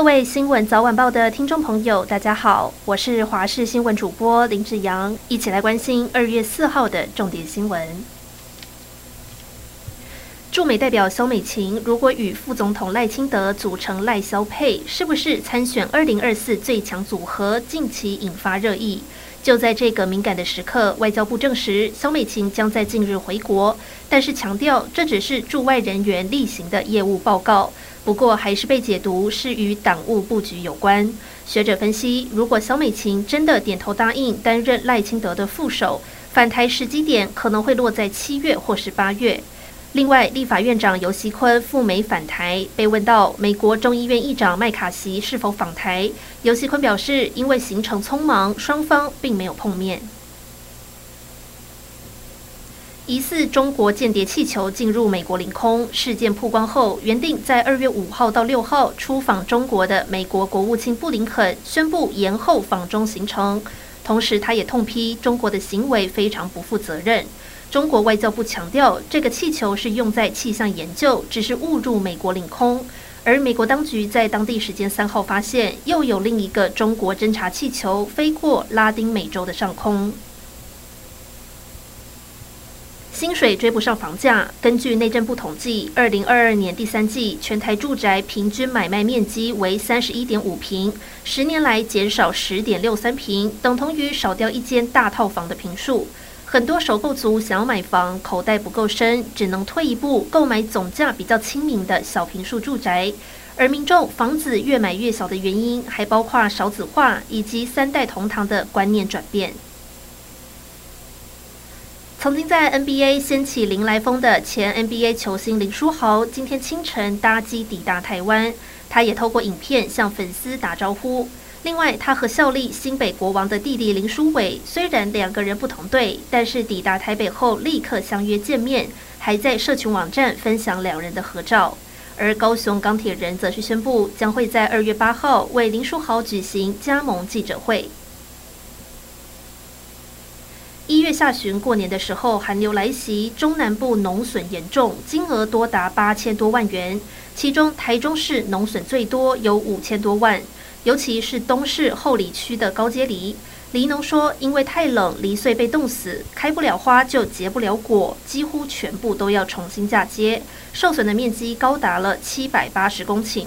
各位新闻早晚报的听众朋友，大家好，我是华视新闻主播林志扬，一起来关心二月四号的重点新闻。驻美代表萧美琴如果与副总统赖清德组成赖萧配，是不是参选二零二四最强组合？近期引发热议。就在这个敏感的时刻，外交部证实萧美琴将在近日回国，但是强调这只是驻外人员例行的业务报告。不过，还是被解读是与党务布局有关。学者分析，如果萧美琴真的点头答应担任赖清德的副手，返台时机点可能会落在七月或是八月。另外，立法院长游锡坤赴美返台，被问到美国众议院议长麦卡锡是否访台，游锡坤表示，因为行程匆忙，双方并没有碰面。疑似中国间谍气球进入美国领空事件曝光后，原定在二月五号到六号出访中国的美国国务卿布林肯宣布延后访中行程，同时他也痛批中国的行为非常不负责任。中国外交部强调，这个气球是用在气象研究，只是误入美国领空。而美国当局在当地时间三号发现，又有另一个中国侦察气球飞过拉丁美洲的上空。薪水追不上房价。根据内政部统计，二零二二年第三季全台住宅平均买卖面积为三十一点五坪，十年来减少十点六三坪，等同于少掉一间大套房的坪数。很多首购族想要买房，口袋不够深，只能退一步购买总价比较亲民的小坪数住宅。而民众房子越买越小的原因，还包括少子化以及三代同堂的观念转变。曾经在 NBA 掀起林来疯的前 NBA 球星林书豪，今天清晨搭机抵达台湾。他也透过影片向粉丝打招呼。另外，他和效力新北国王的弟弟林书伟，虽然两个人不同队，但是抵达台北后立刻相约见面，还在社群网站分享两人的合照。而高雄钢铁人则是宣布，将会在二月八号为林书豪举行加盟记者会。一月下旬过年的时候，寒流来袭，中南部农损严重，金额多达八千多万元。其中台中市农损最多，有五千多万，尤其是东势后里区的高阶梨。梨农说，因为太冷，梨穗被冻死，开不了花就结不了果，几乎全部都要重新嫁接，受损的面积高达了七百八十公顷。